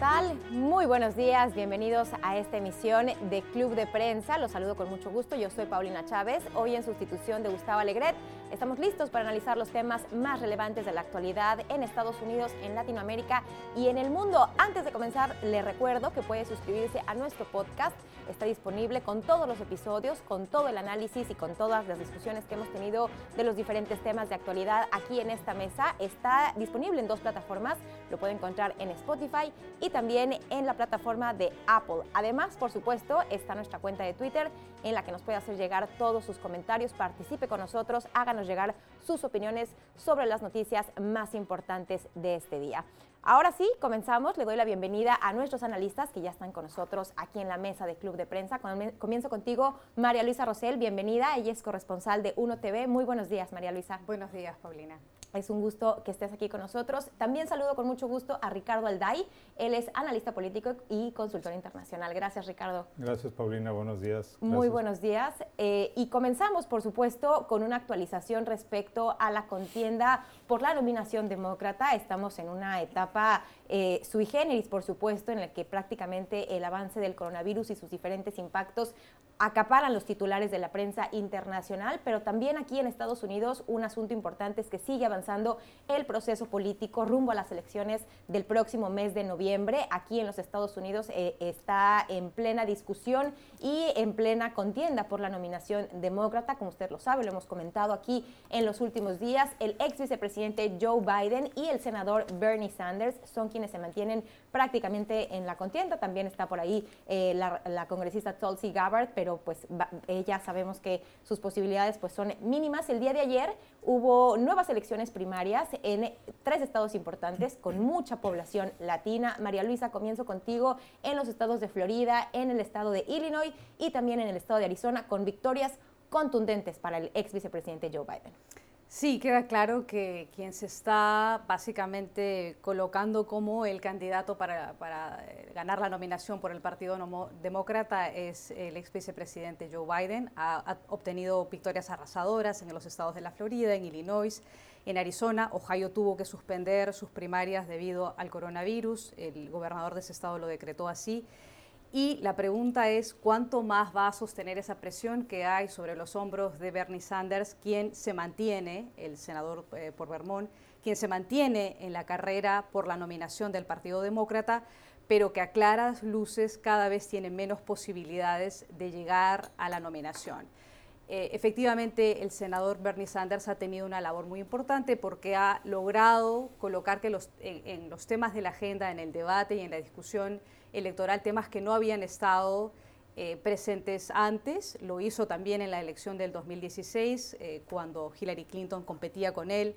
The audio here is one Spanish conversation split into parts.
tal? Muy buenos días, bienvenidos a esta emisión de Club de Prensa. Los saludo con mucho gusto, yo soy Paulina Chávez, hoy en sustitución de Gustavo Alegret. Estamos listos para analizar los temas más relevantes de la actualidad en Estados Unidos, en Latinoamérica y en el mundo. Antes de comenzar, le recuerdo que puede suscribirse a nuestro podcast. Está disponible con todos los episodios, con todo el análisis y con todas las discusiones que hemos tenido de los diferentes temas de actualidad aquí en esta mesa. Está disponible en dos plataformas, lo puede encontrar en Spotify y también en la plataforma de Apple. Además, por supuesto, está nuestra cuenta de Twitter en la que nos puede hacer llegar todos sus comentarios, participe con nosotros, háganos llegar sus opiniones sobre las noticias más importantes de este día. Ahora sí, comenzamos. Le doy la bienvenida a nuestros analistas que ya están con nosotros aquí en la mesa de Club de Prensa. Comienzo contigo, María Luisa Rosell. Bienvenida. Ella es corresponsal de Uno TV. Muy buenos días, María Luisa. Buenos días, Paulina. Es un gusto que estés aquí con nosotros. También saludo con mucho gusto a Ricardo Alday. Él es analista político y consultor internacional. Gracias, Ricardo. Gracias, Paulina. Buenos días. Muy buenos días. Eh, y comenzamos, por supuesto, con una actualización respecto a la contienda por la nominación demócrata. Estamos en una etapa eh, sui generis, por supuesto, en la que prácticamente el avance del coronavirus y sus diferentes impactos acaparan los titulares de la prensa internacional, pero también aquí en Estados Unidos un asunto importante es que sigue avanzando el proceso político rumbo a las elecciones del próximo mes de noviembre. Aquí en los Estados Unidos eh, está en plena discusión y en plena contienda por la nominación demócrata, como usted lo sabe, lo hemos comentado aquí en los últimos días. El ex vicepresidente Joe Biden y el senador Bernie Sanders son quienes se mantienen prácticamente en la contienda. También está por ahí eh, la, la congresista Tulsi Gabbard, pero pues ella sabemos que sus posibilidades pues son mínimas. El día de ayer hubo nuevas elecciones primarias en tres estados importantes con mucha población latina. María Luisa, comienzo contigo en los estados de Florida, en el estado de Illinois y también en el estado de Arizona con victorias contundentes para el ex vicepresidente Joe Biden. Sí, queda claro que quien se está básicamente colocando como el candidato para, eh, ganar la nominación por el Partido Demócrata es el ex vicepresidente Joe Biden. Ha, obtenido victorias arrasadoras en los estados de la Florida, en Illinois, en Arizona. Ohio tuvo que suspender sus primarias debido al coronavirus. El gobernador de ese estado lo decretó así. Y la pregunta es cuánto más va a sostener esa presión que hay sobre los hombros de Bernie Sanders, quien se mantiene, el senador eh, por Vermont, quien se mantiene en la carrera por la nominación del Partido Demócrata, pero que a claras luces cada vez tiene menos posibilidades de llegar a la nominación. Eh, efectivamente, el senador Bernie Sanders ha tenido una labor muy importante porque ha logrado colocar que los, en los temas de la agenda, en el debate y en la discusión, electoral, temas que no habían estado eh, presentes antes. Lo hizo también en la elección del 2016, eh, cuando Hillary Clinton competía con él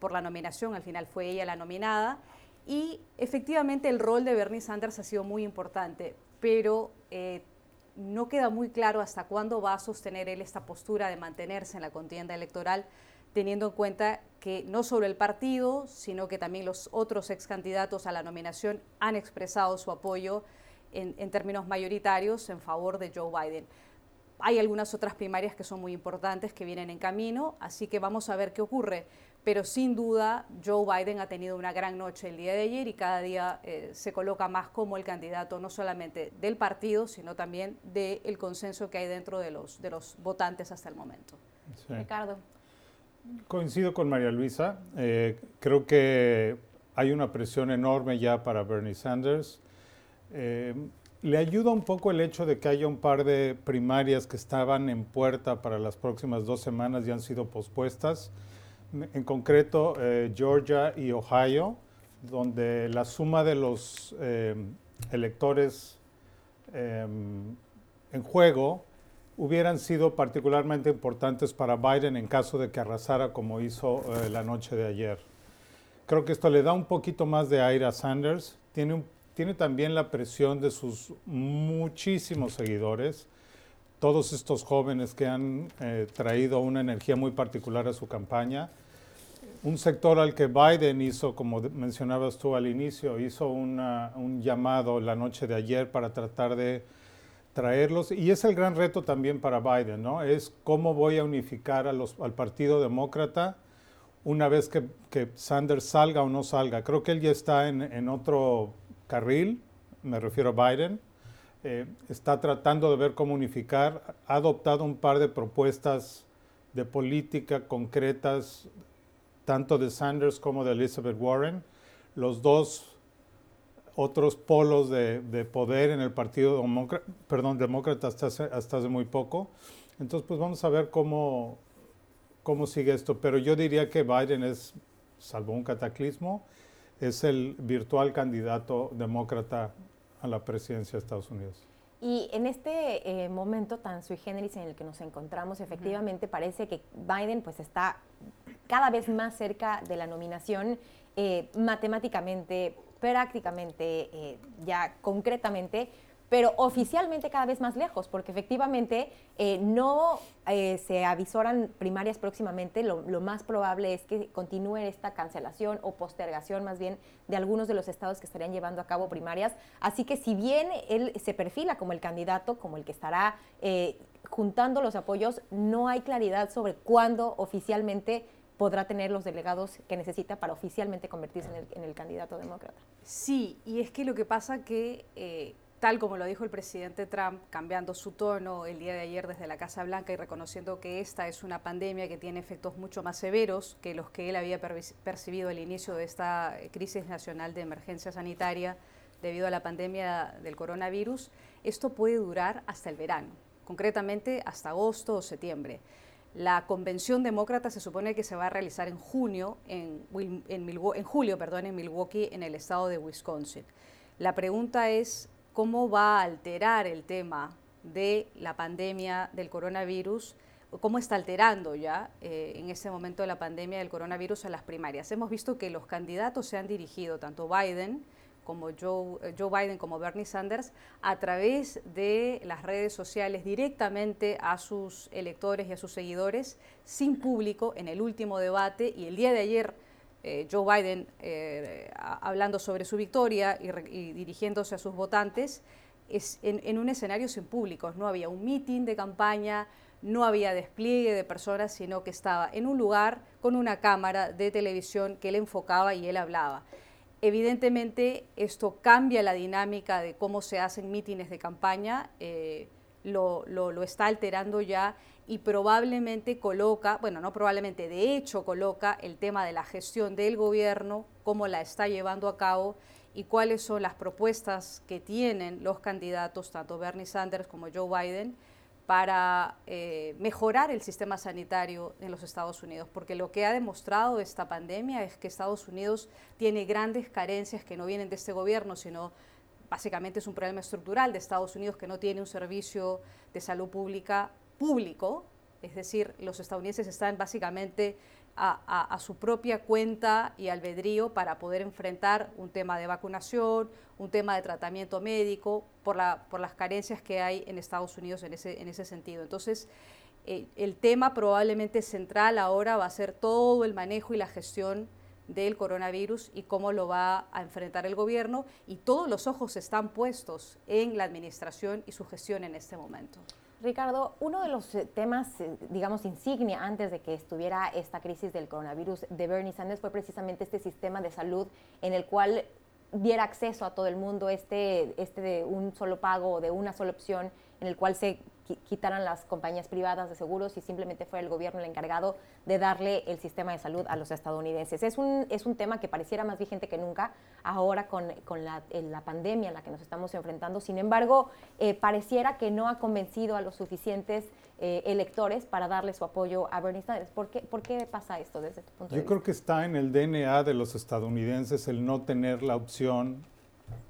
por la nominación, al final fue ella la nominada. Y efectivamente el rol de Bernie Sanders ha sido muy importante, pero eh, no queda muy claro hasta cuándo va a sostener él esta postura de mantenerse en la contienda electoral, teniendo en cuenta que no solo el partido, sino que también los otros ex candidatos a la nominación han expresado su apoyo en, términos mayoritarios en favor de Joe Biden. Hay algunas otras primarias que son muy importantes que vienen en camino, así que vamos a ver qué ocurre. Pero sin duda, Joe Biden ha tenido una gran noche el día de ayer y cada día eh, se coloca más como el candidato no solamente del partido, sino también del consenso que hay dentro de los, de los votantes hasta el momento. Ricardo. Coincido con María Luisa. Eh, creo que hay una presión enorme ya para Bernie Sanders. Eh, le ayuda un poco el hecho de que haya un par de primarias que estaban en puerta para las próximas dos semanas y han sido pospuestas. En concreto, eh, Georgia y Ohio, donde la suma de los electores en juego hubieran sido particularmente importantes para Biden en caso de que arrasara como hizo eh, la noche de ayer. Creo que esto le da un poquito más de aire a Sanders. Tiene, tiene también la presión de sus muchísimos seguidores, todos estos jóvenes que han eh, traído una energía muy particular a su campaña. Un sector al que Biden hizo, como mencionabas tú al inicio, hizo un llamado la noche de ayer para tratar de traerlos. Y es el gran reto también para Biden, ¿no? Es cómo voy a unificar al Partido Demócrata una vez que, Sanders salga o no salga. Creo que él ya está en, en, otro carril, me refiero a Biden, eh, está tratando de ver cómo unificar, ha adoptado un par de propuestas de política concretas, tanto de Sanders como de Elizabeth Warren, los dos otros polos de, poder en el Partido Demócrata, perdón, Demócrata hasta hace, hasta hace muy poco. Entonces, pues vamos a ver cómo, cómo sigue esto. Pero yo diría que Biden es, salvo un cataclismo, es el virtual candidato demócrata a la presidencia de Estados Unidos. Y en este eh, momento tan sui generis en el que nos encontramos, efectivamente parece que Biden pues está cada vez más cerca de la nominación eh, matemáticamente, prácticamente, eh, ya concretamente, pero oficialmente cada vez más lejos, porque efectivamente eh, no se avisoran primarias próximamente, lo, más probable es que continúe esta cancelación o postergación más bien de algunos de los estados que estarían llevando a cabo primarias. Así que si bien él se perfila como el candidato, como el que estará juntando los apoyos, no hay claridad sobre cuándo oficialmente podrá tener los delegados que necesita para oficialmente convertirse en el, candidato demócrata. Sí, y es que lo que pasa que tal como lo dijo el presidente Trump, cambiando su tono el día de ayer desde la Casa Blanca y reconociendo que esta es una pandemia que tiene efectos mucho más severos que los que él había percibido al inicio de esta crisis nacional de emergencia sanitaria debido a la pandemia del coronavirus, esto puede durar hasta el verano, concretamente hasta agosto o septiembre. La convención demócrata se supone que se va a realizar en junio, en, en julio, perdón, en Milwaukee, en el estado de Wisconsin. La pregunta es cómo va a alterar el tema de la pandemia del coronavirus, cómo está alterando ya eh, en este momento la pandemia del coronavirus a las primarias. Hemos visto que los candidatos se han dirigido, tanto Biden como Joe, eh, Joe Biden como Bernie Sanders, a través de las redes sociales directamente a sus electores y a sus seguidores, sin público, en el último debate y el día de ayer eh, Joe Biden eh, hablando sobre su victoria y, dirigiéndose a sus votantes es en, un escenario sin públicos. No había un meeting de campaña, no había despliegue de personas, sino que estaba en un lugar con una cámara de televisión que él enfocaba y él hablaba. Evidentemente esto cambia la dinámica de cómo se hacen mítines de campaña, eh, lo, lo está alterando ya y probablemente coloca, bueno, no probablemente, de hecho coloca el tema de la gestión del gobierno, cómo la está llevando a cabo y cuáles son las propuestas que tienen los candidatos, tanto Bernie Sanders como Joe Biden, para eh, mejorar el sistema sanitario en los Estados Unidos, porque lo que ha demostrado esta pandemia es que Estados Unidos tiene grandes carencias que no vienen de este gobierno, sino básicamente es un problema estructural de Estados Unidos que no tiene un servicio de salud pública público, es decir, los estadounidenses están básicamente a, su propia cuenta y albedrío para poder enfrentar un tema de vacunación, un tema de tratamiento médico, por, la, por las carencias que hay en Estados Unidos en ese, en ese sentido. Entonces, eh, el tema probablemente central ahora va a ser todo el manejo y la gestión del coronavirus y cómo lo va a enfrentar el gobierno y todos los ojos están puestos en la administración y su gestión en este momento. Ricardo, uno de los eh, temas, eh, digamos, insignia antes de que estuviera esta crisis del coronavirus de Bernie Sanders fue precisamente este sistema de salud en el cual diera acceso a todo el mundo, este, este de un solo pago o de una sola opción, en el cual se quitaran las compañías privadas de seguros y simplemente fue el gobierno el encargado de darle el sistema de salud a los estadounidenses. Es un, es un tema que pareciera más vigente que nunca ahora con, con la, la, pandemia en la que nos estamos enfrentando. Sin embargo, eh, pareciera que no ha convencido a los suficientes eh, electores para darle su apoyo a Bernie Sanders. ¿Por qué, ¿Por qué pasa esto desde tu punto de vista? Yo creo que está en el DNA de los estadounidenses el no tener la opción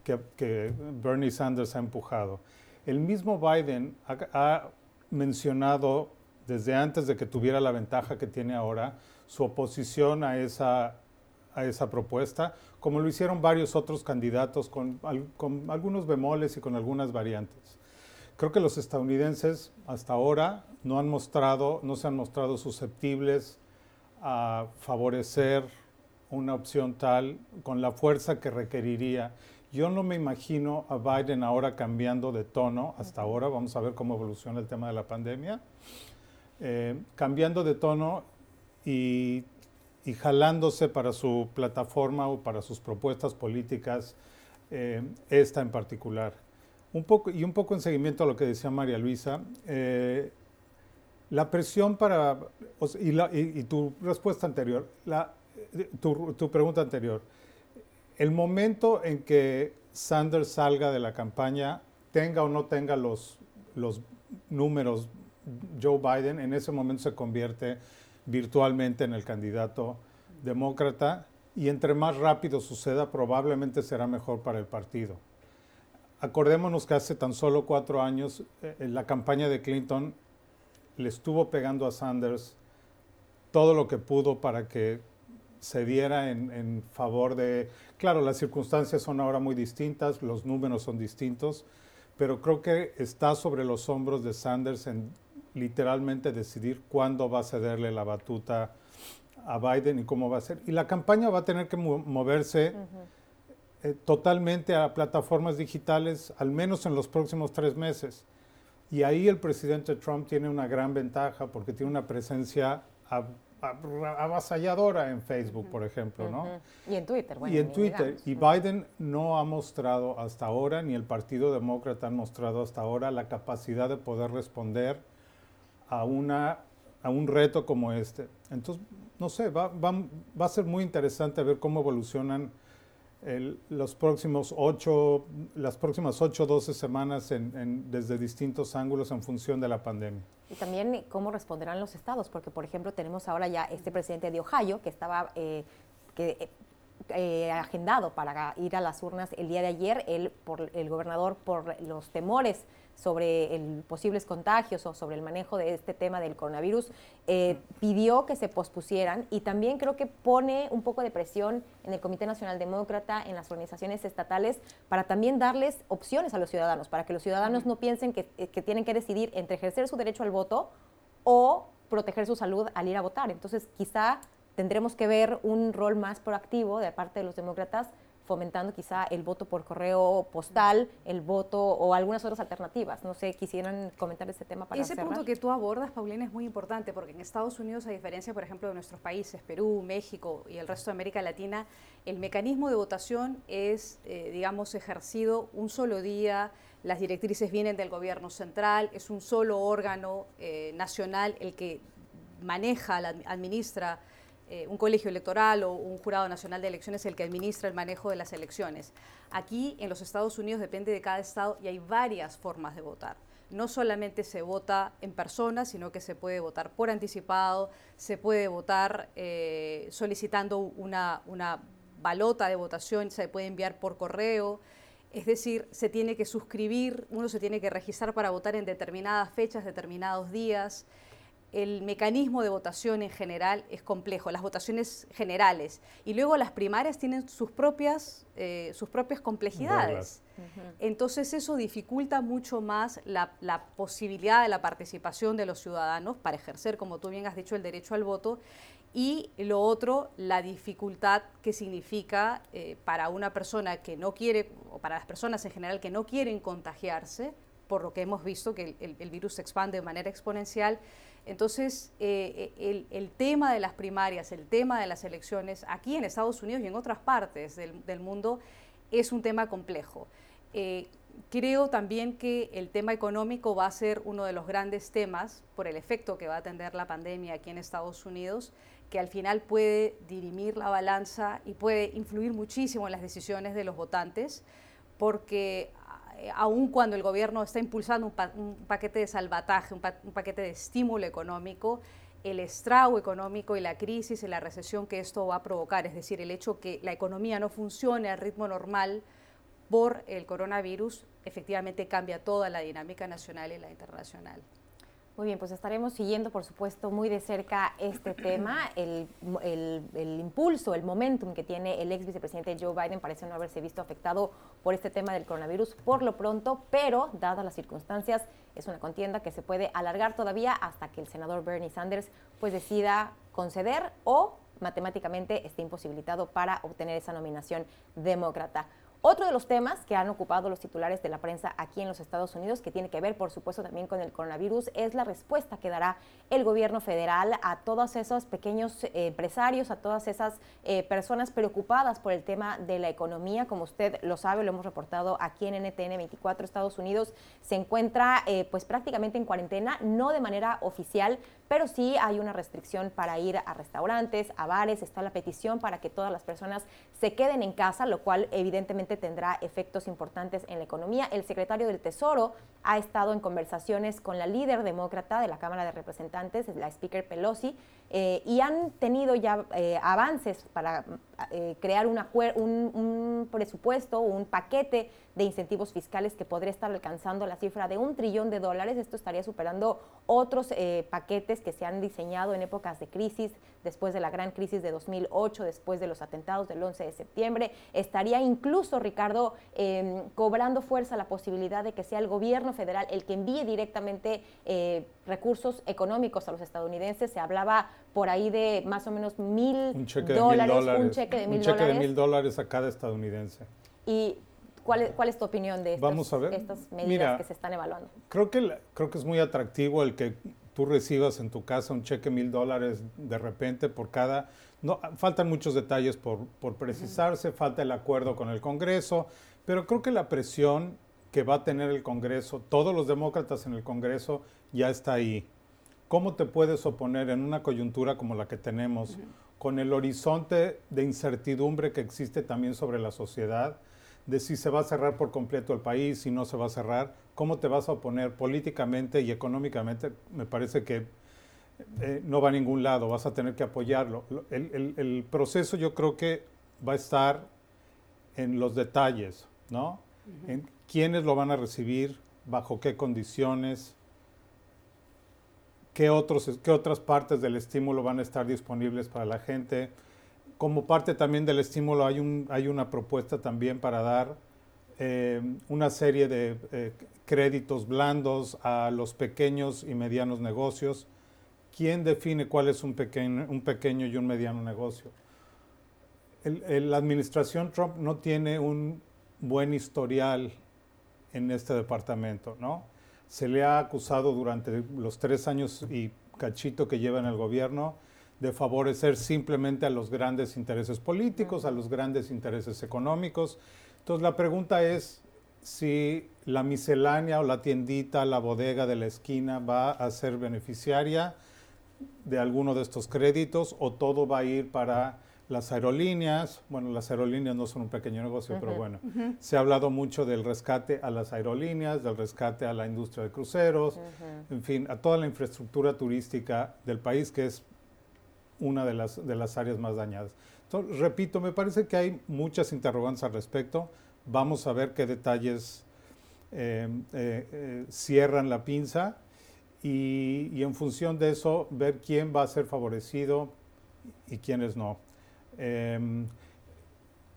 que, que Bernie Sanders ha empujado. El mismo Biden ha, mencionado desde antes de que tuviera la ventaja que tiene ahora su oposición a esa, a esa propuesta, como lo hicieron varios otros candidatos con, con, algunos bemoles y con algunas variantes. Creo que los estadounidenses hasta ahora no han mostrado, no se han mostrado susceptibles a favorecer una opción tal con la fuerza que requeriría yo no me imagino a Biden ahora cambiando de tono hasta ahora, vamos a ver cómo evoluciona el tema de la pandemia, eh, cambiando de tono y, jalándose para su plataforma o para sus propuestas políticas eh, esta en particular. Un poco, y un poco en seguimiento a lo que decía María Luisa, eh, la presión para, y, tu respuesta anterior, la, tu, tu, pregunta anterior, el momento en que Sanders salga de la campaña, tenga o no tenga los, los números Joe Biden, en ese momento se convierte virtualmente en el candidato demócrata y entre más rápido suceda, probablemente será mejor para el partido. Acordémonos que hace tan solo cuatro años eh, la campaña de Clinton le estuvo pegando a Sanders todo lo que pudo para que se diera en, en, favor de... Claro, las circunstancias son ahora muy distintas, los números son distintos, pero creo que está sobre los hombros de Sanders en literalmente decidir cuándo va a cederle la batuta a Biden y cómo va a ser. Y la campaña va a tener que moverse eh, totalmente a plataformas digitales, al menos en los próximos tres meses. Y ahí el presidente Trump tiene una gran ventaja porque tiene una presencia avasalladora en Facebook, por ejemplo, ¿no? Y en Twitter, bueno. Y en Twitter. Y Biden no ha mostrado hasta ahora, ni el Partido Demócrata ha mostrado hasta ahora la capacidad de poder responder a, una, a un reto como este. Entonces, no sé, va, va, va a ser muy interesante ver cómo evolucionan los próximos ocho, las próximas 8 o 12 semanas en, desde distintos ángulos en función de la pandemia. Y también cómo responderán los estados, porque por ejemplo tenemos ahora ya este presidente de Ohio que estaba eh, que, eh, agendado para ir a las urnas el día de ayer, él, por, el gobernador por los temores sobre el, posibles contagios o sobre el manejo de este tema del coronavirus, eh, pidió que se pospusieran y también creo que pone un poco de presión en el Comité Nacional Demócrata, en las organizaciones estatales, para también darles opciones a los ciudadanos, para que los ciudadanos no piensen que, eh, que tienen que decidir entre ejercer su derecho al voto o proteger su salud al ir a votar. Entonces, quizá tendremos que ver un rol más proactivo de parte de los demócratas fomentando quizá el voto por correo postal, el voto o algunas otras alternativas. No sé, quisieran comentar este tema para Ese punto que tú abordas, Paulina, es muy importante porque en Estados Unidos, a diferencia, por ejemplo, de nuestros países, Perú, México y el resto de América Latina, el mecanismo de votación es, eh, digamos, ejercido un solo día, las directrices vienen del gobierno central, es un solo órgano eh, nacional el que maneja, administra eh, un colegio electoral o un jurado nacional de elecciones el que administra el manejo de las elecciones. Aquí en los Estados Unidos depende de cada estado y hay varias formas de votar. No solamente se vota en persona, sino que se puede votar por anticipado, se puede votar eh, solicitando una, una balota de votación, se puede enviar por correo. Es decir, se tiene que suscribir, uno se tiene que registrar para votar en determinadas fechas, determinados días el mecanismo de votación en general es complejo, las votaciones generales. Y luego las primarias tienen sus propias, eh, sus propias complejidades. Entonces eso dificulta mucho más la, posibilidad de la participación de los ciudadanos para ejercer, como tú bien has dicho, el derecho al voto. Y lo otro, la dificultad que significa eh, para una persona que no quiere, o para las personas en general que no quieren contagiarse, por lo que hemos visto que el virus se expande de manera exponencial, entonces, eh, eh, el, tema de las primarias, el tema de las elecciones, aquí en Estados Unidos y en otras partes del, mundo, es un tema complejo. Eh, creo también que el tema económico va a ser uno de los grandes temas por el efecto que va a tener la pandemia aquí en Estados Unidos, que al final puede dirimir la balanza y puede influir muchísimo en las decisiones de los votantes, porque aun cuando el gobierno está impulsando un, paquete de salvataje, un, paquete de estímulo económico, el estrago económico y la crisis y la recesión que esto va a provocar, es decir, el hecho que la economía no funcione al ritmo normal por el coronavirus, efectivamente cambia toda la dinámica nacional y la internacional. Muy bien, pues estaremos siguiendo, por supuesto, muy de cerca este tema. El, impulso, el momentum que tiene el ex vicepresidente Joe Biden parece no haberse visto afectado por este tema del coronavirus por lo pronto, pero dadas las circunstancias, es una contienda que se puede alargar todavía hasta que el senador Bernie Sanders pues decida conceder o matemáticamente esté imposibilitado para obtener esa nominación demócrata. Otro de los temas que han ocupado los titulares de la prensa aquí en los Estados Unidos, que tiene que ver, por supuesto, también con el coronavirus, es la respuesta que dará el gobierno federal a todos esos pequeños eh, empresarios, a todas esas eh, personas preocupadas por el tema de la economía. Como usted lo sabe, lo hemos reportado aquí en NTN 24, Estados Unidos se encuentra eh, pues prácticamente en cuarentena, no de manera oficial, pero sí hay una restricción para ir a restaurantes, a bares, está la petición para que todas las personas se queden en casa, lo cual evidentemente tendrá efectos importantes en la economía. El secretario del Tesoro ha estado en conversaciones con la líder demócrata de la Cámara de Representantes, la Speaker Pelosi, eh, y han tenido ya eh, avances para eh, crear un, un, presupuesto, un paquete de incentivos fiscales que podría estar alcanzando la cifra de un trillón de dólares. Esto estaría superando otros paquetes que se han diseñado en épocas de crisis, después de la gran crisis de 2008, después de los atentados del 11 de septiembre. Estaría incluso, Ricardo, em, cobrando fuerza la posibilidad de que sea el gobierno federal el que envíe directamente recursos económicos a los estadounidenses. Se hablaba por ahí de más o menos mil dólares, un cheque de mil un cheque de mil dólares a cada estadounidense. ¿Y cuál cuál es tu opinión de estas, medidas que se están evaluando? Creo que, creo que es muy atractivo el que tú recibas en tu casa un cheque de mil dólares de repente por cada... No, faltan muchos detalles por, por precisarse, falta el acuerdo con el Congreso, pero creo que la presión que va a tener el Congreso, todos los demócratas en el Congreso, ya está ahí. ¿Cómo te puedes oponer en una coyuntura como la que tenemos, con el horizonte de incertidumbre que existe también sobre la sociedad, de si se va a cerrar por completo el país, si no se va a cerrar? ¿Cómo te vas a oponer políticamente y económicamente? Me parece que eh, no va a ningún lado, vas a tener que apoyarlo. El, proceso yo creo que va a estar en los detalles, ¿no? En quiénes lo van a recibir, bajo qué condiciones, qué, otros, qué otras partes del estímulo van a estar disponibles para la gente. Como parte también del estímulo hay, un, hay una propuesta también para dar eh, una serie de eh, créditos blandos a los pequeños y medianos negocios. ¿Quién define cuál es un pequeño, un pequeño y un mediano negocio? la administración Trump no tiene un buen historial en este departamento, ¿no? Se le ha acusado durante los tres años y cachito que lleva en el gobierno de favorecer simplemente a los grandes intereses políticos, a los grandes intereses económicos. Entonces la pregunta es si la miscelánea o la tiendita, la bodega de la esquina va a ser beneficiaria de alguno de estos créditos o todo va a ir para las aerolíneas, bueno, las aerolíneas no son un pequeño negocio, pero bueno, se ha hablado mucho del rescate a las aerolíneas, del rescate a la industria de cruceros, en fin, a toda la infraestructura turística del país, que es una de las, de las áreas más dañadas. Entonces, repito, me parece que hay muchas interrogantes al respecto. Vamos a ver qué detalles eh, eh, eh, cierran la pinza y, y en función de eso, ver quién va a ser favorecido y quiénes no. Em,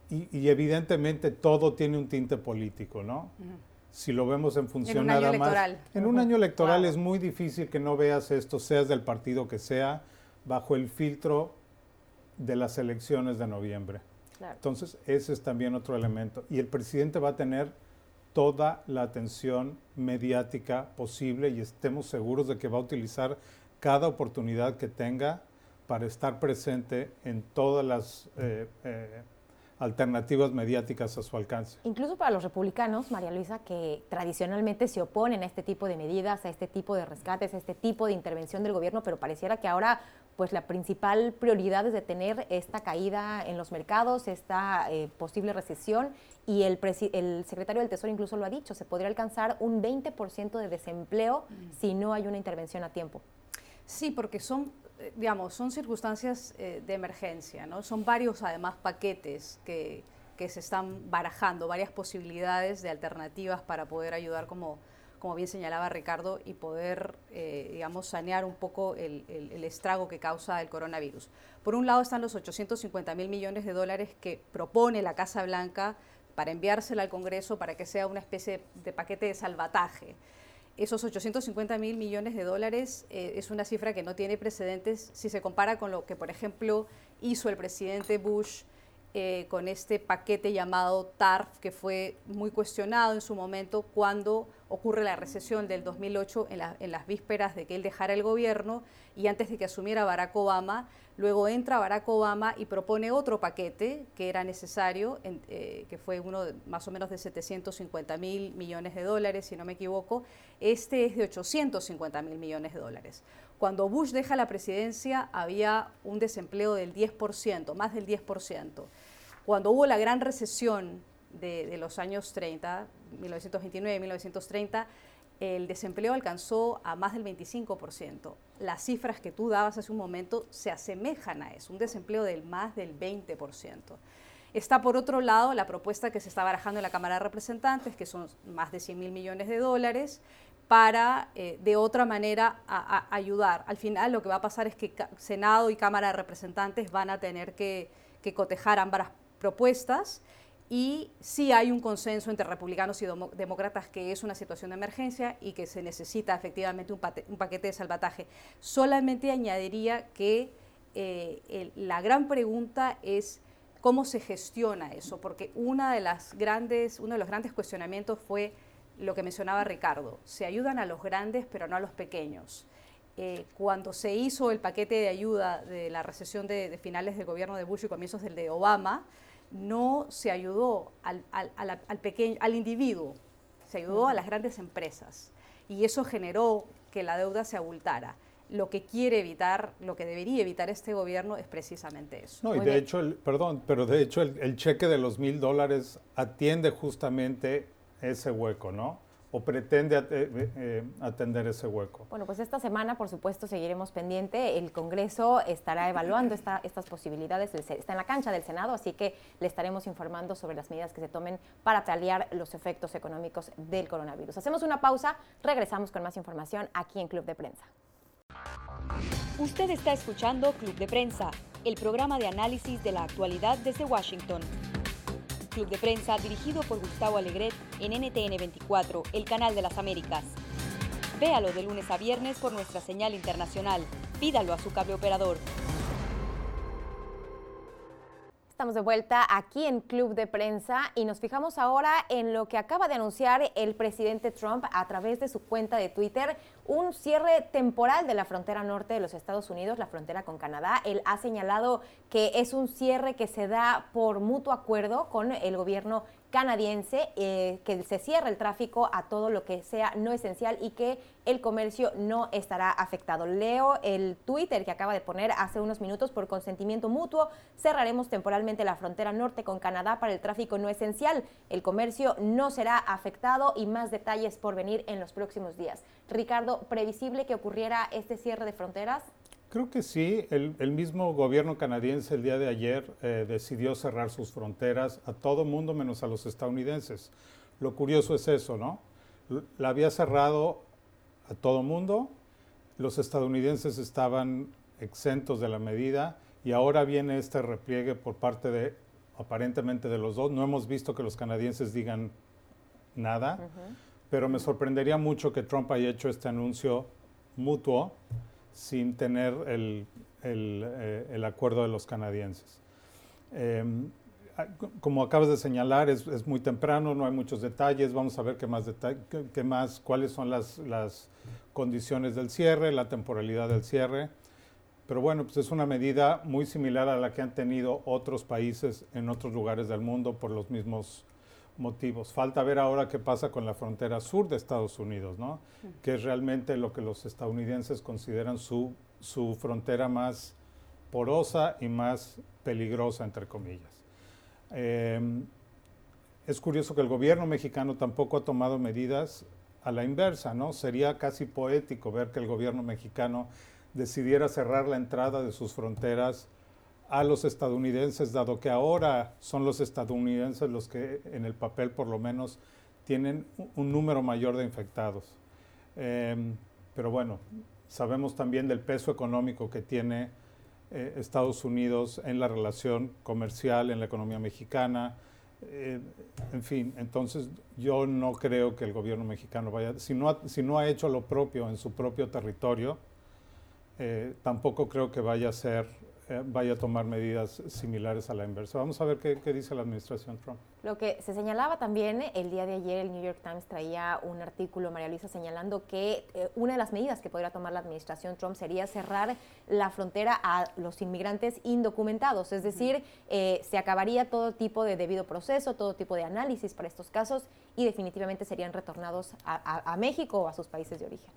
y, evidentemente todo tiene un tinte político, ¿no? Si lo vemos en función en un año electoral. En un año electoral es muy difícil que no veas esto, seas del partido que sea, bajo el filtro de las elecciones de noviembre. Entonces, ese es también otro elemento. Y el presidente va a tener toda la atención mediática posible y estemos seguros de que va a utilizar cada oportunidad que tenga para estar presente en todas las eh, eh, alternativas mediáticas a su alcance. Incluso para los republicanos, María Luisa, que tradicionalmente se oponen a este tipo de medidas, a este tipo de rescates, a este tipo de intervención del gobierno, pero pareciera que ahora pues la principal prioridad es detener esta caída en los mercados, esta eh, posible recesión y el, el, secretario del Tesoro incluso lo ha dicho, se podría alcanzar un 20% de desempleo si no hay una intervención a tiempo. Sí, porque son digamos, son circunstancias eh, de emergencia, ¿no? Son varios, además, paquetes que, que, se están barajando, varias posibilidades de alternativas para poder ayudar, como, como bien señalaba Ricardo, y poder, eh, digamos, sanear un poco el, el, estrago que causa el coronavirus. Por un lado están los 850 mil millones de dólares que propone la Casa Blanca para enviársela al Congreso para que sea una especie de paquete de salvataje esos 850 mil millones de dólares eh, es una cifra que no tiene precedentes si se compara con lo que, por ejemplo, hizo el presidente Bush eh, con este paquete llamado TARF, que fue muy cuestionado en su momento cuando ocurre la recesión del 2008 en, las vísperas de que él dejara el gobierno y antes de que asumiera Barack Obama. Luego entra Barack Obama y propone otro paquete que era necesario, eh, que fue uno más o menos de 750 mil millones de dólares, si no me equivoco. Este es de 850 mil millones de dólares. Cuando Bush deja la presidencia había un desempleo del 10%, más del 10%. Cuando hubo la gran recesión de, los años 30, 1929 1930, el desempleo alcanzó a más del 25%. Las cifras que tú dabas hace un momento se asemejan a eso, un desempleo del más del 20%. Está por otro lado la propuesta que se está barajando en la Cámara de Representantes, que son más de 100 mil millones de dólares, para eh, de otra manera ayudar. Al final lo que va a pasar es que Senado y Cámara de Representantes van a tener que, cotejar ambas propuestas y sí hay un consenso entre republicanos y demócratas que es una situación de emergencia y que se necesita efectivamente un, paquete de salvataje. Solamente añadiría que eh, la gran pregunta es cómo se gestiona eso, porque una de las grandes, uno de los grandes cuestionamientos fue lo que mencionaba Ricardo, se ayudan a los grandes pero no a los pequeños. Eh, cuando se hizo el paquete de ayuda de la recesión de, finales del gobierno de Bush y comienzos del de Obama, no se ayudó al, pequeño, al individuo, se ayudó a las grandes empresas. Y eso generó que la deuda se abultara. Lo que quiere evitar, lo que debería evitar este gobierno es precisamente eso. No, y de hecho, el, perdón, pero de hecho el cheque de los mil dólares atiende justamente ese hueco, ¿no? O pretende eh, eh, atender ese hueco? Bueno, pues esta semana, por supuesto, seguiremos pendiente. El Congreso estará evaluando estas posibilidades, está en la cancha del Senado, así que le estaremos informando sobre las medidas que se tomen para paliar los efectos económicos del coronavirus. Hacemos una pausa, regresamos con más información aquí en Club de Prensa. Usted está escuchando Club de Prensa, el programa de análisis de la actualidad desde Washington. Club de Prensa dirigido por Gustavo Alegret en NTN 24, el canal de las Américas. Véalo de lunes a viernes por nuestra señal internacional. Pídalo a su cable operador. Estamos de vuelta aquí en Club de Prensa y nos fijamos ahora en lo que acaba de anunciar el presidente Trump a través de su cuenta de Twitter, un cierre temporal de la frontera norte de los Estados Unidos, la frontera con Canadá. Él ha señalado que es un cierre que se da por mutuo acuerdo con el gobierno canadiense, eh, que se cierre el tráfico a todo lo que sea no esencial y que el comercio no estará afectado. Leo el Twitter que acaba de poner hace unos minutos por consentimiento mutuo. Cerraremos temporalmente la frontera norte con Canadá para el tráfico no esencial. El comercio no será afectado y más detalles por venir en los próximos días. Ricardo, ¿previsible que ocurriera este cierre de fronteras? Creo que sí. El, mismo gobierno canadiense el día de ayer eh, decidió cerrar sus fronteras a todo mundo menos a los estadounidenses. Lo curioso es eso, ¿no? La había cerrado a todo mundo, los estadounidenses estaban exentos de la medida y ahora viene este repliegue por parte de aparentemente de los dos. No hemos visto que los canadienses digan nada, pero me sorprendería mucho que Trump haya hecho este anuncio mutuo sin tener el, eh, el, acuerdo de los canadienses. Em, como acabas de señalar, es, es, muy temprano, no hay muchos detalles. Vamos a ver qué más, qué, más cuáles son las, las, condiciones del cierre, la temporalidad del cierre. Pero bueno, pues es una medida muy similar a la que han tenido otros países en otros lugares del mundo por los mismos motivos. Falta ver ahora qué pasa con la frontera sur de Estados Unidos, ¿no? que es realmente lo que los estadounidenses consideran su, su frontera más porosa y más peligrosa, entre comillas. Em, es curioso que el gobierno mexicano tampoco ha tomado medidas a la inversa, ¿no? Sería casi poético ver que el gobierno mexicano decidiera cerrar la entrada de sus fronteras a los estadounidenses, dado que ahora son los estadounidenses los que en el papel por lo menos tienen un número mayor de infectados. Em, pero bueno, sabemos también del peso económico que tiene eh, Estados Unidos en la relación comercial, en la economía mexicana. Eh, en fin, entonces yo no creo que el gobierno mexicano vaya, si no ha, si no ha hecho lo propio en su propio territorio, eh, tampoco creo que vaya a ser vaya a tomar medidas similares a la inversa. Vamos a ver qué, dice la administración Trump. Lo que se señalaba también el día de ayer, el New York Times traía un artículo, María Luisa, señalando que eh, una de las medidas que podría tomar la administración Trump sería cerrar la frontera a los inmigrantes indocumentados, es decir, eh, se acabaría todo tipo de debido proceso, todo tipo de análisis para estos casos y definitivamente serían retornados a México o a sus países de origen.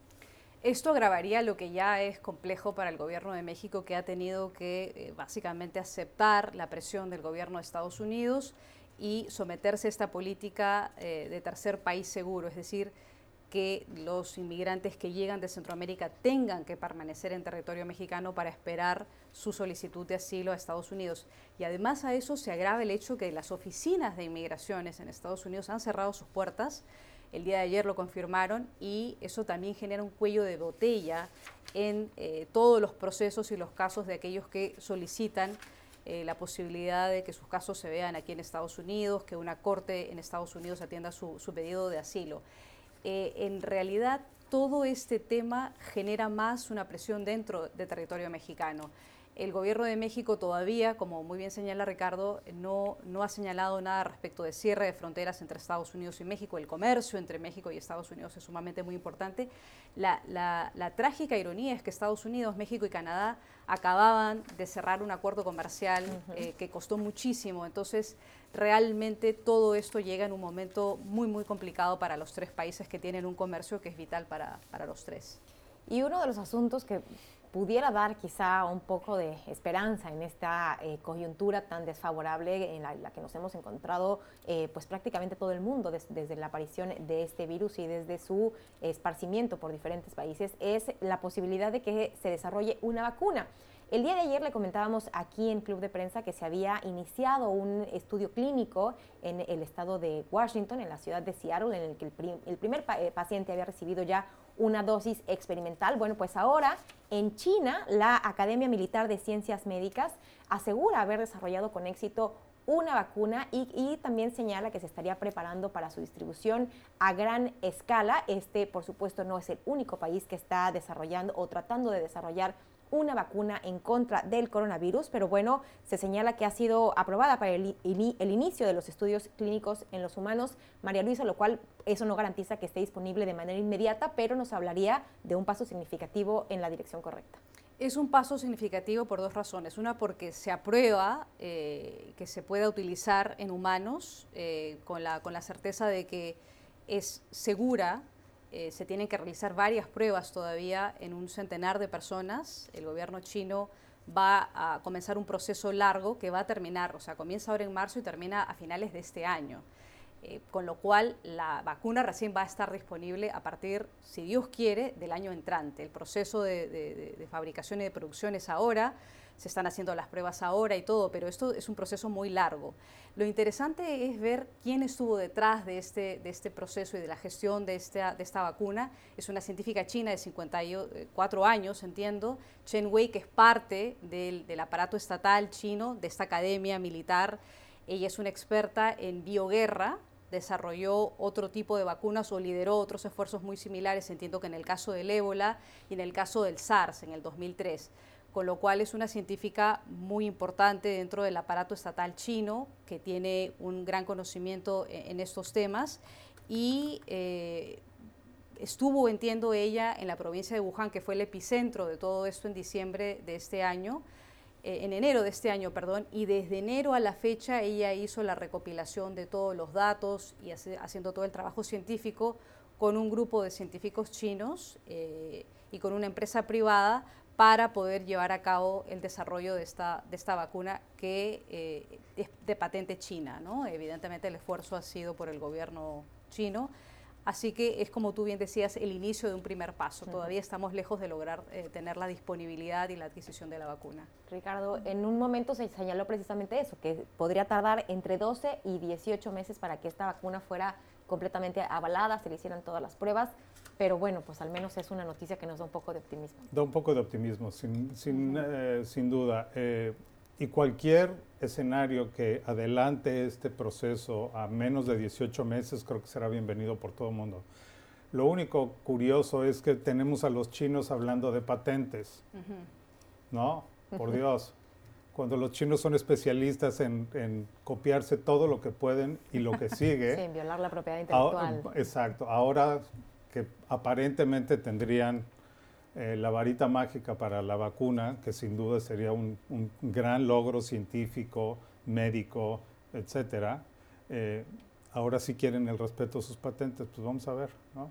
Esto agravaría lo que ya es complejo para el gobierno de México, que ha tenido que eh, básicamente aceptar la presión del gobierno de Estados Unidos y someterse a esta política eh, de tercer país seguro, es decir, que los inmigrantes que llegan de Centroamérica tengan que permanecer en territorio mexicano para esperar su solicitud de asilo a Estados Unidos. Y además a eso se agrava el hecho que las oficinas de inmigraciones en Estados Unidos han cerrado sus puertas el día de ayer lo confirmaron y eso también genera un cuello de botella en eh, todos los procesos y los casos de aquellos que solicitan eh, la posibilidad de que sus casos se vean aquí en Estados Unidos, que una corte en Estados Unidos atienda su, pedido de asilo. Eh, en realidad, todo este tema genera más una presión dentro del territorio mexicano. El gobierno de México todavía, como muy bien señala Ricardo, no, no ha señalado nada respecto de cierre de fronteras entre Estados Unidos y México. El comercio entre México y Estados Unidos es sumamente muy importante. La, la, trágica ironía es que Estados Unidos, México y Canadá acababan de cerrar un acuerdo comercial eh, que costó muchísimo. Entonces, realmente todo esto llega en un momento muy, muy complicado para los tres países que tienen un comercio que es vital para, para los tres. Y uno de los asuntos que pudiera dar quizá un poco de esperanza en esta eh, coyuntura tan desfavorable en la, que nos hemos encontrado eh, pues prácticamente todo el mundo desde la aparición de este virus y desde su esparcimiento por diferentes países es la posibilidad de que se desarrolle una vacuna. El día de ayer le comentábamos aquí en Club de Prensa que se había iniciado un estudio clínico en el estado de Washington, en la ciudad de Seattle, en el que el, primer eh, paciente había recibido ya una dosis experimental. Bueno, pues ahora en China, la Academia Militar de Ciencias Médicas asegura haber desarrollado con éxito una vacuna y, también señala que se estaría preparando para su distribución a gran escala. Este, por supuesto, no es el único país que está desarrollando o tratando de desarrollar una vacuna en contra del coronavirus, pero bueno, se señala que ha sido aprobada para el, inicio de los estudios clínicos en los humanos, María Luisa, lo cual eso no garantiza que esté disponible de manera inmediata, pero nos hablaría de un paso significativo en la dirección correcta. Es un paso significativo por dos razones. Una, porque se aprueba eh, que se pueda utilizar en humanos eh, con, la, con la certeza de que es segura eh, se tienen que realizar varias pruebas todavía en un centenar de personas. El gobierno chino va a comenzar un proceso largo que va a terminar, o sea, comienza ahora en marzo y termina a finales de este año. Eh, con lo cual la vacuna recién va a estar disponible a partir, si Dios quiere, del año entrante. El proceso de fabricación y de producción es ahora se están haciendo las pruebas ahora y todo, pero esto es un proceso muy largo. Lo interesante es ver quién estuvo detrás de este, de este proceso y de la gestión de esta, de esta vacuna. Es una científica china de 54 años, entiendo, Chen Wei, que es parte del, del aparato estatal chino, de esta academia militar. Ella es una experta en bioguerra, desarrolló otro tipo de vacunas o lideró otros esfuerzos muy similares, entiendo que en el caso del ébola y en el caso del SARS en el 2003 con lo cual es una científica muy importante dentro del aparato estatal chino, que tiene un gran conocimiento e-, en, estos temas. Y eh, estuvo, entiendo ella, en la provincia de Wuhan, que fue el epicentro de todo esto en diciembre de este año, eh, en enero de este año, perdón, y desde enero a la fecha ella hizo la recopilación de todos los datos y haciendo todo el trabajo científico con un grupo de científicos chinos eh, y con una empresa privada para poder llevar a cabo el desarrollo de esta, de esta vacuna que eh, es de patente china. ¿no? Evidentemente el esfuerzo ha sido por el gobierno chino. Así que es como tú bien decías, el inicio de un primer paso. Todavía estamos lejos de lograr eh, tener la disponibilidad y la adquisición de la vacuna. Ricardo, en un momento se señaló precisamente eso, que podría tardar entre 12 y 18 meses para que esta vacuna fuera completamente avalada, se le hicieran todas las pruebas. Pero bueno, pues al menos es una noticia que nos da un poco de optimismo. Da un poco de optimismo, sin, sin, eh, sin duda. Eh, y cualquier escenario que adelante este proceso a menos de 18 meses creo que será bienvenido por todo el mundo. Lo único curioso es que tenemos a los chinos hablando de patentes, ¿no? Por Dios. cuando los chinos son especialistas en, copiarse todo lo que pueden y lo que sigue. sí, en violar la propiedad intelectual. exacto. Ahora que aparentemente tendrían eh, la varita mágica para la vacuna, que sin duda sería un, gran logro científico, médico, etcétera. Eh, ahora sí quieren el respeto a sus patentes, pues vamos a ver, ¿no?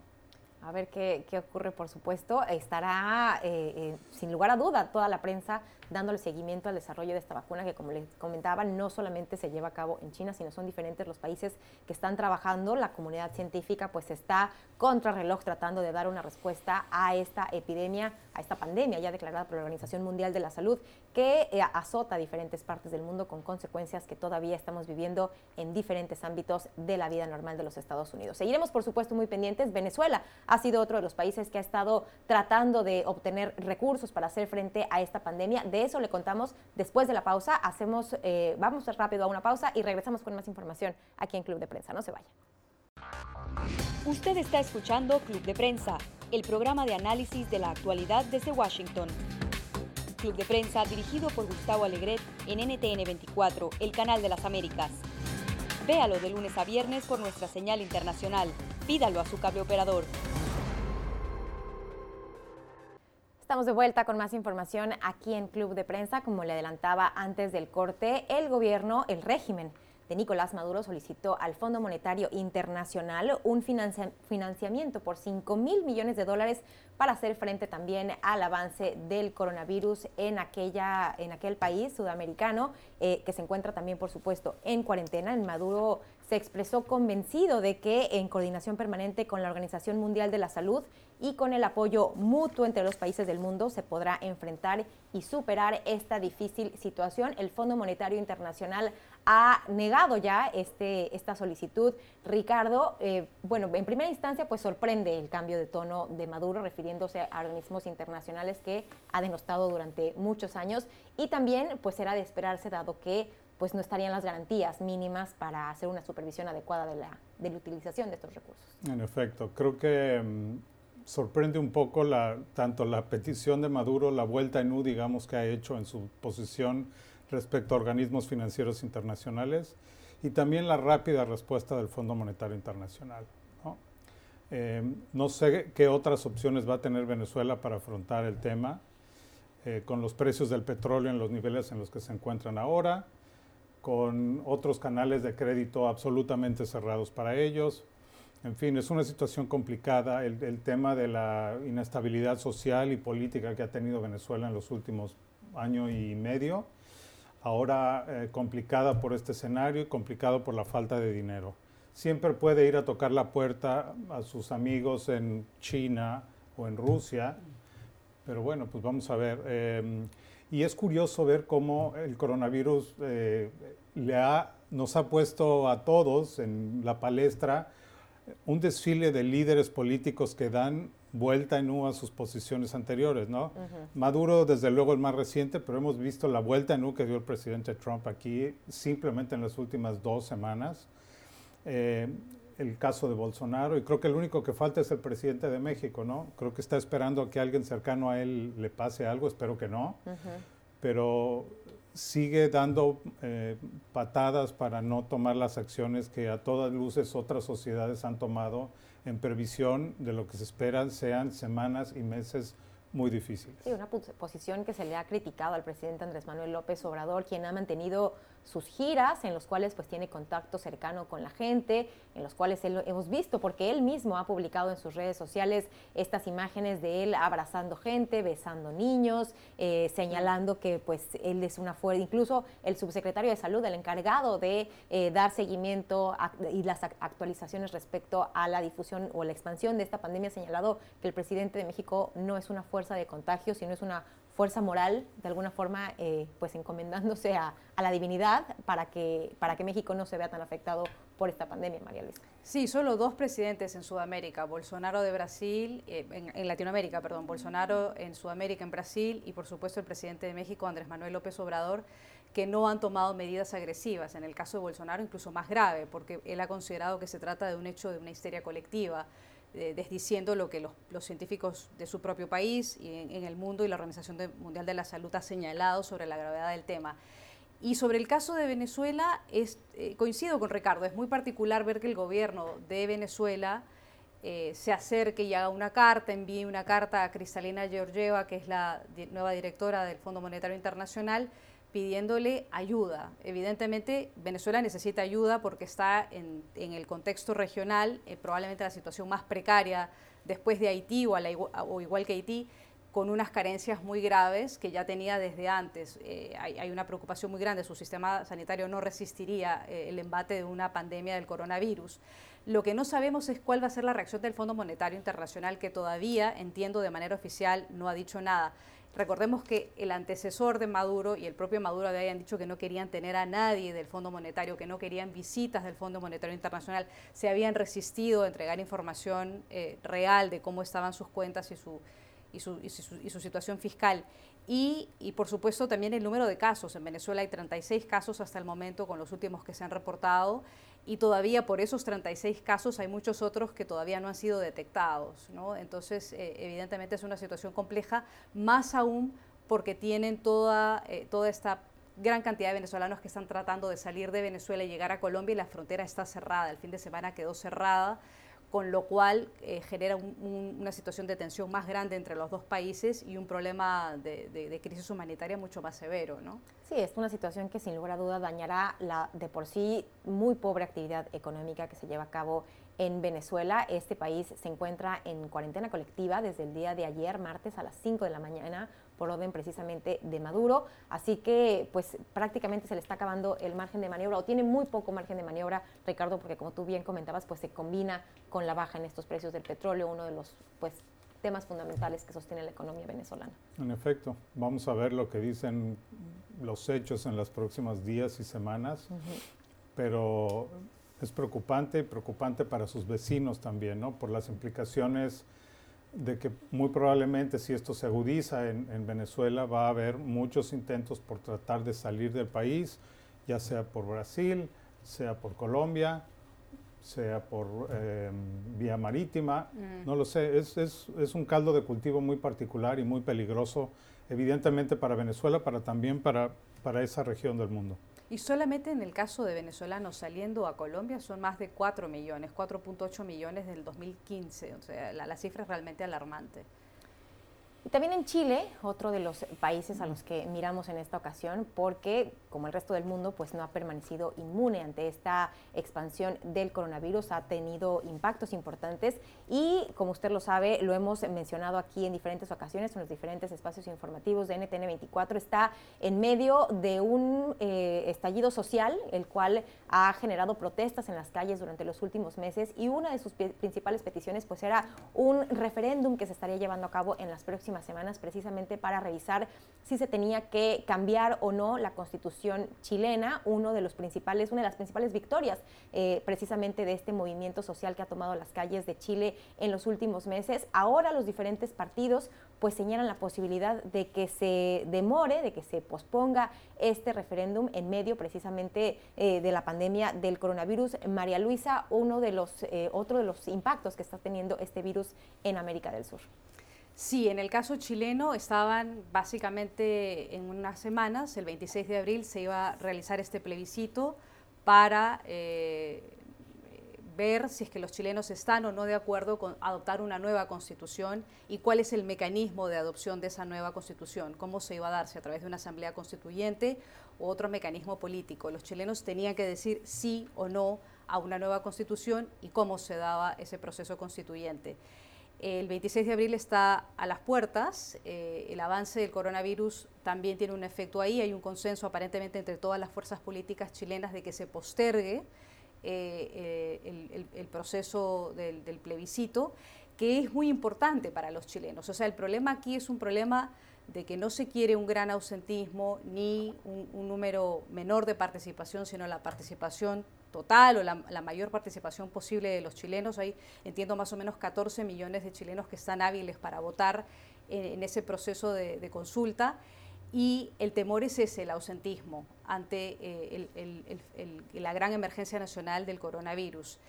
A ver qué, ocurre, por supuesto. Estará, eh, sin lugar a duda, toda la prensa dándole seguimiento al desarrollo de esta vacuna que, como les comentaba, no solamente se lleva a cabo en China, sino son diferentes los países que están trabajando. La comunidad científica pues está contra reloj tratando de dar una respuesta a esta epidemia, a esta pandemia ya declarada por la Organización Mundial de la Salud, que eh, azota diferentes partes del mundo con consecuencias que todavía estamos viviendo en diferentes ámbitos de la vida normal de los Estados Unidos. Seguiremos, por supuesto, muy pendientes. Venezuela ha sido otro de los países que ha estado tratando de obtener recursos para hacer frente a esta pandemia eso le contamos después de la pausa. Hacemos, eh, vamos rápido a una pausa y regresamos con más información aquí en Club de Prensa. No se vaya. Usted está escuchando Club de Prensa, el programa de análisis de la actualidad desde Washington. Club de Prensa dirigido por Gustavo Alegret en NTN 24, el canal de las Américas. Véalo de lunes a viernes por nuestra señal internacional. Pídalo a su cable operador. Estamos de vuelta con más información aquí en Club de Prensa. Como le adelantaba antes del corte, el gobierno, el régimen de Nicolás Maduro solicitó al Fondo Monetario Internacional un financiamiento por 5 mil millones de dólares para hacer frente también al avance del coronavirus en, aquella, en aquel país sudamericano eh, que se encuentra también, por supuesto, en cuarentena. En Maduro se expresó convencido de que en coordinación permanente con la Organización Mundial de la Salud y con el apoyo mutuo entre los países del mundo se podrá enfrentar y superar esta difícil situación. El Fondo Monetario Internacional ha negado ya este, esta solicitud. Ricardo, eh, bueno, en primera instancia pues sorprende el cambio de tono de Maduro refiriéndose a organismos internacionales que ha denostado durante muchos años y también pues era de esperarse dado que pues no estarían las garantías mínimas para hacer una supervisión adecuada de la, de la utilización de estos recursos. En efecto, creo que mm, sorprende un poco tanto la petición de Maduro, la vuelta en U, digamos, que ha hecho en su posición respecto a organismos financieros internacionales y también la rápida respuesta del Fondo Monetario Internacional. ¿no? Eh, sé qué otras opciones va a tener Venezuela para afrontar el tema, eh, con los precios del petróleo en los niveles en los que se encuentran ahora, con otros canales de crédito absolutamente cerrados para ellos, en fin, es una situación complicada. El, tema de la inestabilidad social y política que ha tenido Venezuela en los últimos año y medio, ahora eh, complicada por este escenario y complicado por la falta de dinero. Siempre puede ir a tocar la puerta a sus amigos en China o en Rusia, pero bueno, pues vamos a ver. Em, y es curioso ver cómo el coronavirus eh, le ha, nos ha puesto a todos en la palestra un desfile de líderes políticos que dan vuelta en U a sus posiciones anteriores, ¿no? Maduro, desde luego, el más reciente, pero hemos visto la vuelta en U que dio el presidente Trump aquí simplemente en las últimas dos semanas. Eh, el caso de Bolsonaro, y creo que el único que falta es el presidente de México, ¿no? Creo que está esperando a que alguien cercano a él le pase algo, espero que no. Pero sigue dando eh, patadas para no tomar las acciones que a todas luces otras sociedades han tomado en previsión de lo que se esperan sean semanas y meses muy difíciles. Sí, una posición que se le ha criticado al presidente Andrés Manuel López Obrador, quien ha mantenido sus giras en los cuales pues tiene contacto cercano con la gente, en los cuales él, hemos visto, porque él mismo ha publicado en sus redes sociales estas imágenes de él abrazando gente, besando niños, eh, señalando que pues él es una fuerza, incluso el subsecretario de salud, el encargado de eh, dar seguimiento y las actualizaciones respecto a la difusión o la expansión de esta pandemia, ha señalado que el presidente de México no es una fuerza de contagio, sino es una fuerza moral, de alguna forma, eh, pues encomendándose a, la divinidad para que, para que México no se vea tan afectado por esta pandemia, María Luisa. Sí, solo dos presidentes en Sudamérica, Bolsonaro de Brasil, eh, en, Latinoamérica, perdón, Bolsonaro en Sudamérica, en Brasil, y por supuesto el presidente de México, Andrés Manuel López Obrador, que no han tomado medidas agresivas. En el caso de Bolsonaro, incluso más grave, porque él ha considerado que se trata de un hecho de una histeria colectiva desdiciendo lo que los, científicos de su propio país y en, el mundo y la Organización Mundial de la Salud ha señalado sobre la gravedad del tema. Y sobre el caso de Venezuela, eh, coincido con Ricardo, es muy particular ver que el gobierno de Venezuela eh, se acerque y haga una carta, envíe una carta a Cristalina Georgieva, que es la nueva directora del Fondo Monetario Internacional, pidiéndole ayuda. Evidentemente, Venezuela necesita ayuda porque está en, el contexto regional, eh, probablemente la situación más precaria después de Haití o, igual que Haití, con unas carencias muy graves que ya tenía desde antes. Eh, hay, una preocupación muy grande, su sistema sanitario no resistiría eh, el embate de una pandemia del coronavirus. Lo que no sabemos es cuál va a ser la reacción del Fondo Monetario Internacional, que todavía, entiendo de manera oficial, no ha dicho nada. Recordemos que el antecesor de Maduro y el propio Maduro habían dicho que no querían tener a nadie del Fondo Monetario, que no querían visitas del Fondo Monetario Internacional, se habían resistido a entregar información eh, real de cómo estaban sus cuentas y su, y su, y su, situación fiscal. Y, y, por supuesto también el número de casos. En Venezuela hay 36 casos hasta el momento con los últimos que se han reportado y todavía por esos 36 casos hay muchos otros que todavía no han sido detectados. ¿no? Entonces, eh, evidentemente es una situación compleja, más aún porque tienen toda, eh, toda esta gran cantidad de venezolanos que están tratando de salir de Venezuela y llegar a Colombia y la frontera está cerrada. El fin de semana quedó cerrada con lo cual eh, genera una situación de tensión más grande entre los dos países y un problema de, crisis humanitaria mucho más severo. ¿no? Sí, es una situación que sin lugar a duda dañará la de por sí muy pobre actividad económica que se lleva a cabo en Venezuela. Este país se encuentra en cuarentena colectiva desde el día de ayer, martes a las 5 de la mañana, por orden precisamente de Maduro. Así que pues prácticamente se le está acabando el margen de maniobra o tiene muy poco margen de maniobra, Ricardo, porque como tú bien comentabas, pues se combina con la baja en estos precios del petróleo, uno de los pues temas fundamentales que sostiene la economía venezolana. En efecto, vamos a ver lo que dicen los hechos en los próximos días y semanas, pero es preocupante y preocupante para sus vecinos también, ¿no? Por las implicaciones de que muy probablemente si esto se agudiza en, Venezuela va a haber muchos intentos por tratar de salir del país, ya sea por Brasil, sea por Colombia, sea por em, vía marítima, mm. no lo sé, es, es, es, un caldo de cultivo muy particular y muy peligroso, evidentemente para Venezuela, pero también para, para esa región del mundo. Y solamente en el caso de venezolanos saliendo a Colombia son más de 4 millones, 4.8 millones del 2015. O sea, la, la cifra es realmente alarmante. También en Chile, otro de los países a los que miramos en esta ocasión, porque como el resto del mundo, pues no ha permanecido inmune ante esta expansión del coronavirus, ha tenido impactos importantes. Y como usted lo sabe, lo hemos mencionado aquí en diferentes ocasiones, en los diferentes espacios informativos de NTN 24, está en medio de un eh, estallido social, el cual ha generado protestas en las calles durante los últimos meses y una de sus principales peticiones pues era un referéndum que se estaría llevando a cabo en las próximas semanas precisamente para revisar si se tenía que cambiar o no la constitución chilena, uno de los principales, una de las principales victorias eh, precisamente de este movimiento social que ha tomado las calles de Chile en los últimos meses. Ahora los diferentes partidos pues señalan la posibilidad de que se demore, de que se posponga este referéndum en medio precisamente eh, de la pandemia del coronavirus. María Luisa, uno de los, eh, otro de los impactos que está teniendo este virus en América del Sur. Sí, en el caso chileno estaban básicamente en unas semanas, el 26 de abril se iba a realizar este plebiscito para eh, ver si es que los chilenos están o no de acuerdo con adoptar una nueva constitución y cuál es el mecanismo de adopción de esa nueva constitución, cómo se iba a darse a través de una asamblea constituyente u otro mecanismo político. Los chilenos tenían que decir sí o no a una nueva constitución y cómo se daba ese proceso constituyente. El 26 de abril está a las puertas, eh, el avance del coronavirus también tiene un efecto ahí, hay un consenso aparentemente entre todas las fuerzas políticas chilenas de que se postergue eh, eh, el, proceso del, plebiscito, que es muy importante para los chilenos. O sea, el problema aquí es un problema de que no se quiere un gran ausentismo ni un número menor de participación, sino la participación total o la, mayor participación posible de los chilenos. Hay, entiendo, más o menos 14 millones de chilenos que están hábiles para votar en, ese proceso de, consulta. Y el temor es ese, el ausentismo ante eh, la gran emergencia nacional del coronavirus.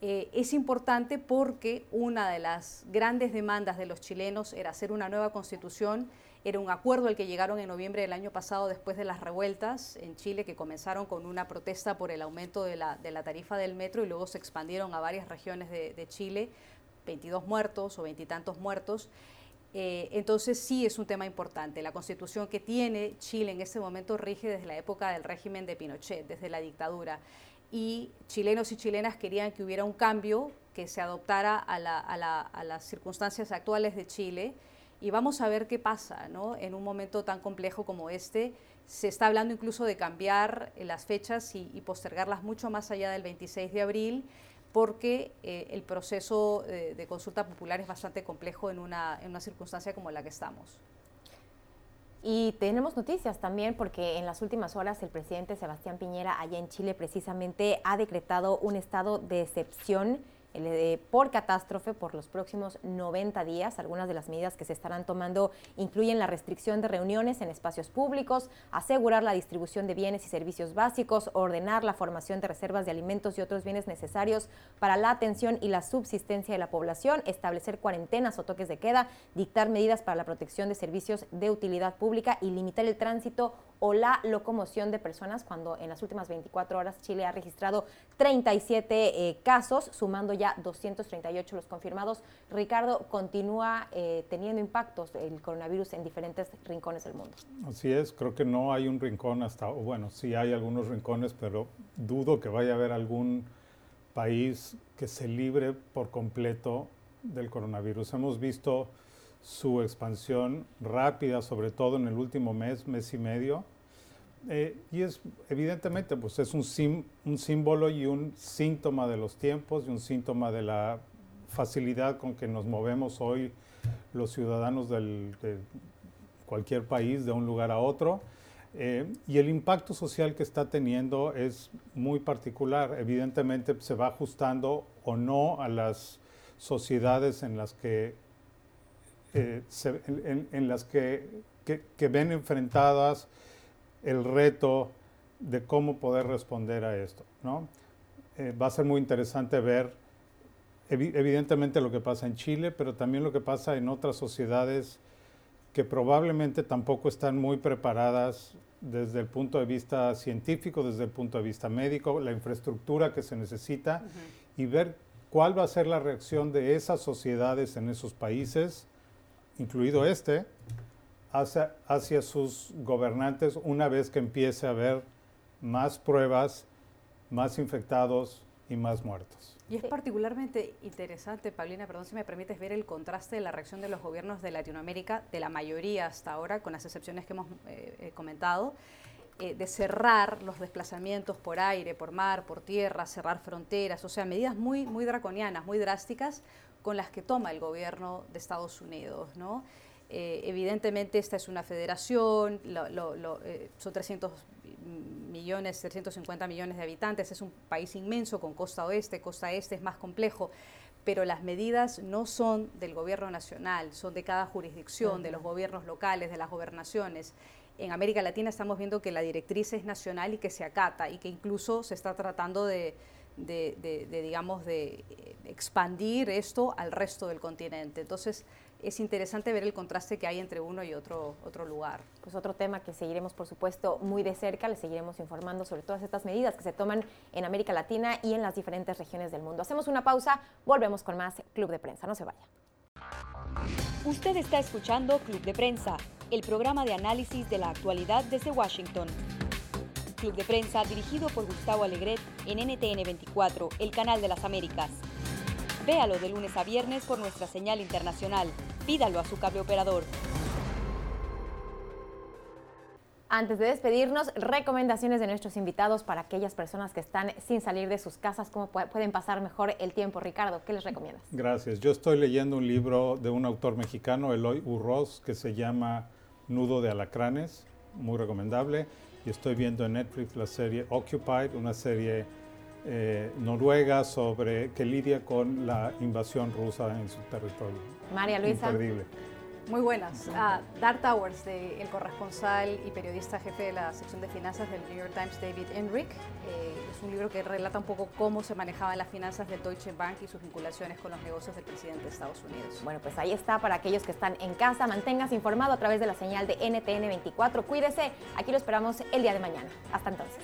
Eh, es importante porque una de las grandes demandas de los chilenos era hacer una nueva constitución, era un acuerdo al que llegaron en noviembre del año pasado después de las revueltas en Chile que comenzaron con una protesta por el aumento de la, tarifa del metro y luego se expandieron a varias regiones de, Chile, 22 muertos o veintitantos muertos. Eh, entonces sí es un tema importante. La constitución que tiene Chile en este momento rige desde la época del régimen de Pinochet, desde la dictadura y chilenos y chilenas querían que hubiera un cambio que se adoptara a, las circunstancias actuales de Chile. Y vamos a ver qué pasa ¿no? en un momento tan complejo como este. Se está hablando incluso de cambiar eh, las fechas y, postergarlas mucho más allá del 26 de abril, porque eh, el proceso de, de, consulta popular es bastante complejo en una, en una circunstancia como la que estamos. Y tenemos noticias también porque en las últimas horas el presidente Sebastián Piñera allá en Chile precisamente ha decretado un estado de excepción por catástrofe por los próximos 90 días. Algunas de las medidas que se estarán tomando incluyen la restricción de reuniones en espacios públicos, asegurar la distribución de bienes y servicios básicos, ordenar la formación de reservas de alimentos y otros bienes necesarios para la atención y la subsistencia de la población, establecer cuarentenas o toques de queda, dictar medidas para la protección de servicios de utilidad pública y limitar el tránsito o la locomoción de personas cuando en las últimas 24 horas Chile ha registrado 37 eh, casos, sumando ya 238 los confirmados. Ricardo, continúa eh, teniendo impactos el coronavirus en diferentes rincones del mundo. Así es, creo que no hay un rincón hasta, bueno, sí hay algunos rincones, pero dudo que vaya a haber algún país que se libre por completo del coronavirus. Hemos visto su expansión rápida, sobre todo en el último mes, mes y medio. Eh, y es evidentemente, pues es un, un símbolo y un síntoma de los tiempos y un síntoma de la facilidad con que nos movemos hoy los ciudadanos de cualquier país, de un lugar a otro. Eh, y el impacto social que está teniendo es muy particular. Evidentemente se va ajustando o no a las sociedades en las que eh, en, las que, ven enfrentadas el reto de cómo poder responder a esto. ¿no? Eh, va a ser muy interesante ver evidentemente lo que pasa en Chile, pero también lo que pasa en otras sociedades que probablemente tampoco están muy preparadas desde el punto de vista científico, desde el punto de vista médico, la infraestructura que se necesita y ver cuál va a ser la reacción de esas sociedades en esos países incluido este, hacia, hacia sus gobernantes una vez que empiece a haber más pruebas, más infectados y más muertos. Y es particularmente interesante, Paulina, perdón si me permites ver el contraste de la reacción de los gobiernos de Latinoamérica, de la mayoría hasta ahora, con las excepciones que hemos eh, eh, comentado, eh, de cerrar los desplazamientos por aire, por mar, por tierra, cerrar fronteras, o sea, medidas muy, muy draconianas, muy drásticas, con las que toma el gobierno de Estados Unidos. ¿no? Eh, evidentemente esta es una federación, eh, son 300 millones, 350 millones de habitantes, es un país inmenso con costa oeste, costa este es más complejo, pero las medidas no son del gobierno nacional, son de cada jurisdicción, de los gobiernos locales, de las gobernaciones. En América Latina estamos viendo que la directriz es nacional y que se acata y que incluso se está tratando de, de, digamos, de eh, expandir esto al resto del continente. Entonces, es interesante ver el contraste que hay entre uno y otro, otro lugar. Pues otro tema que seguiremos, por supuesto, muy de cerca, le seguiremos informando sobre todas estas medidas que se toman en América Latina y en las diferentes regiones del mundo. Hacemos una pausa, volvemos con más Club de Prensa, no se vaya. Usted está escuchando Club de Prensa, el programa de análisis de la actualidad desde Washington. Club de Prensa dirigido por Gustavo Alegret en NTN 24, el canal de las Américas. Véalo de lunes a viernes por nuestra señal internacional. Pídalo a su cable operador. Antes de despedirnos, recomendaciones de nuestros invitados para aquellas personas que están sin salir de sus casas, cómo pueden pasar mejor el tiempo. Ricardo, ¿qué les recomiendas? Gracias. Yo estoy leyendo un libro de un autor mexicano, Eloy Urroz, que se llama Nudo de Alacranes, muy recomendable y estoy viendo en Netflix la serie Occupied, una serie eh, noruega sobre que lidia con la invasión rusa en su territorio. María Luisa. Imperdible. Muy buenas. Uh, Dar Towers, de, el corresponsal y periodista jefe de la sección de finanzas del New York Times, David Enric. Eh, es un libro que relata un poco cómo se manejaban las finanzas del Deutsche Bank y sus vinculaciones con los negocios del presidente de Estados Unidos. Bueno, pues ahí está para aquellos que están en casa. Manténgase informado a través de la señal de NTN 24. Cuídese. Aquí lo esperamos el día de mañana. Hasta entonces.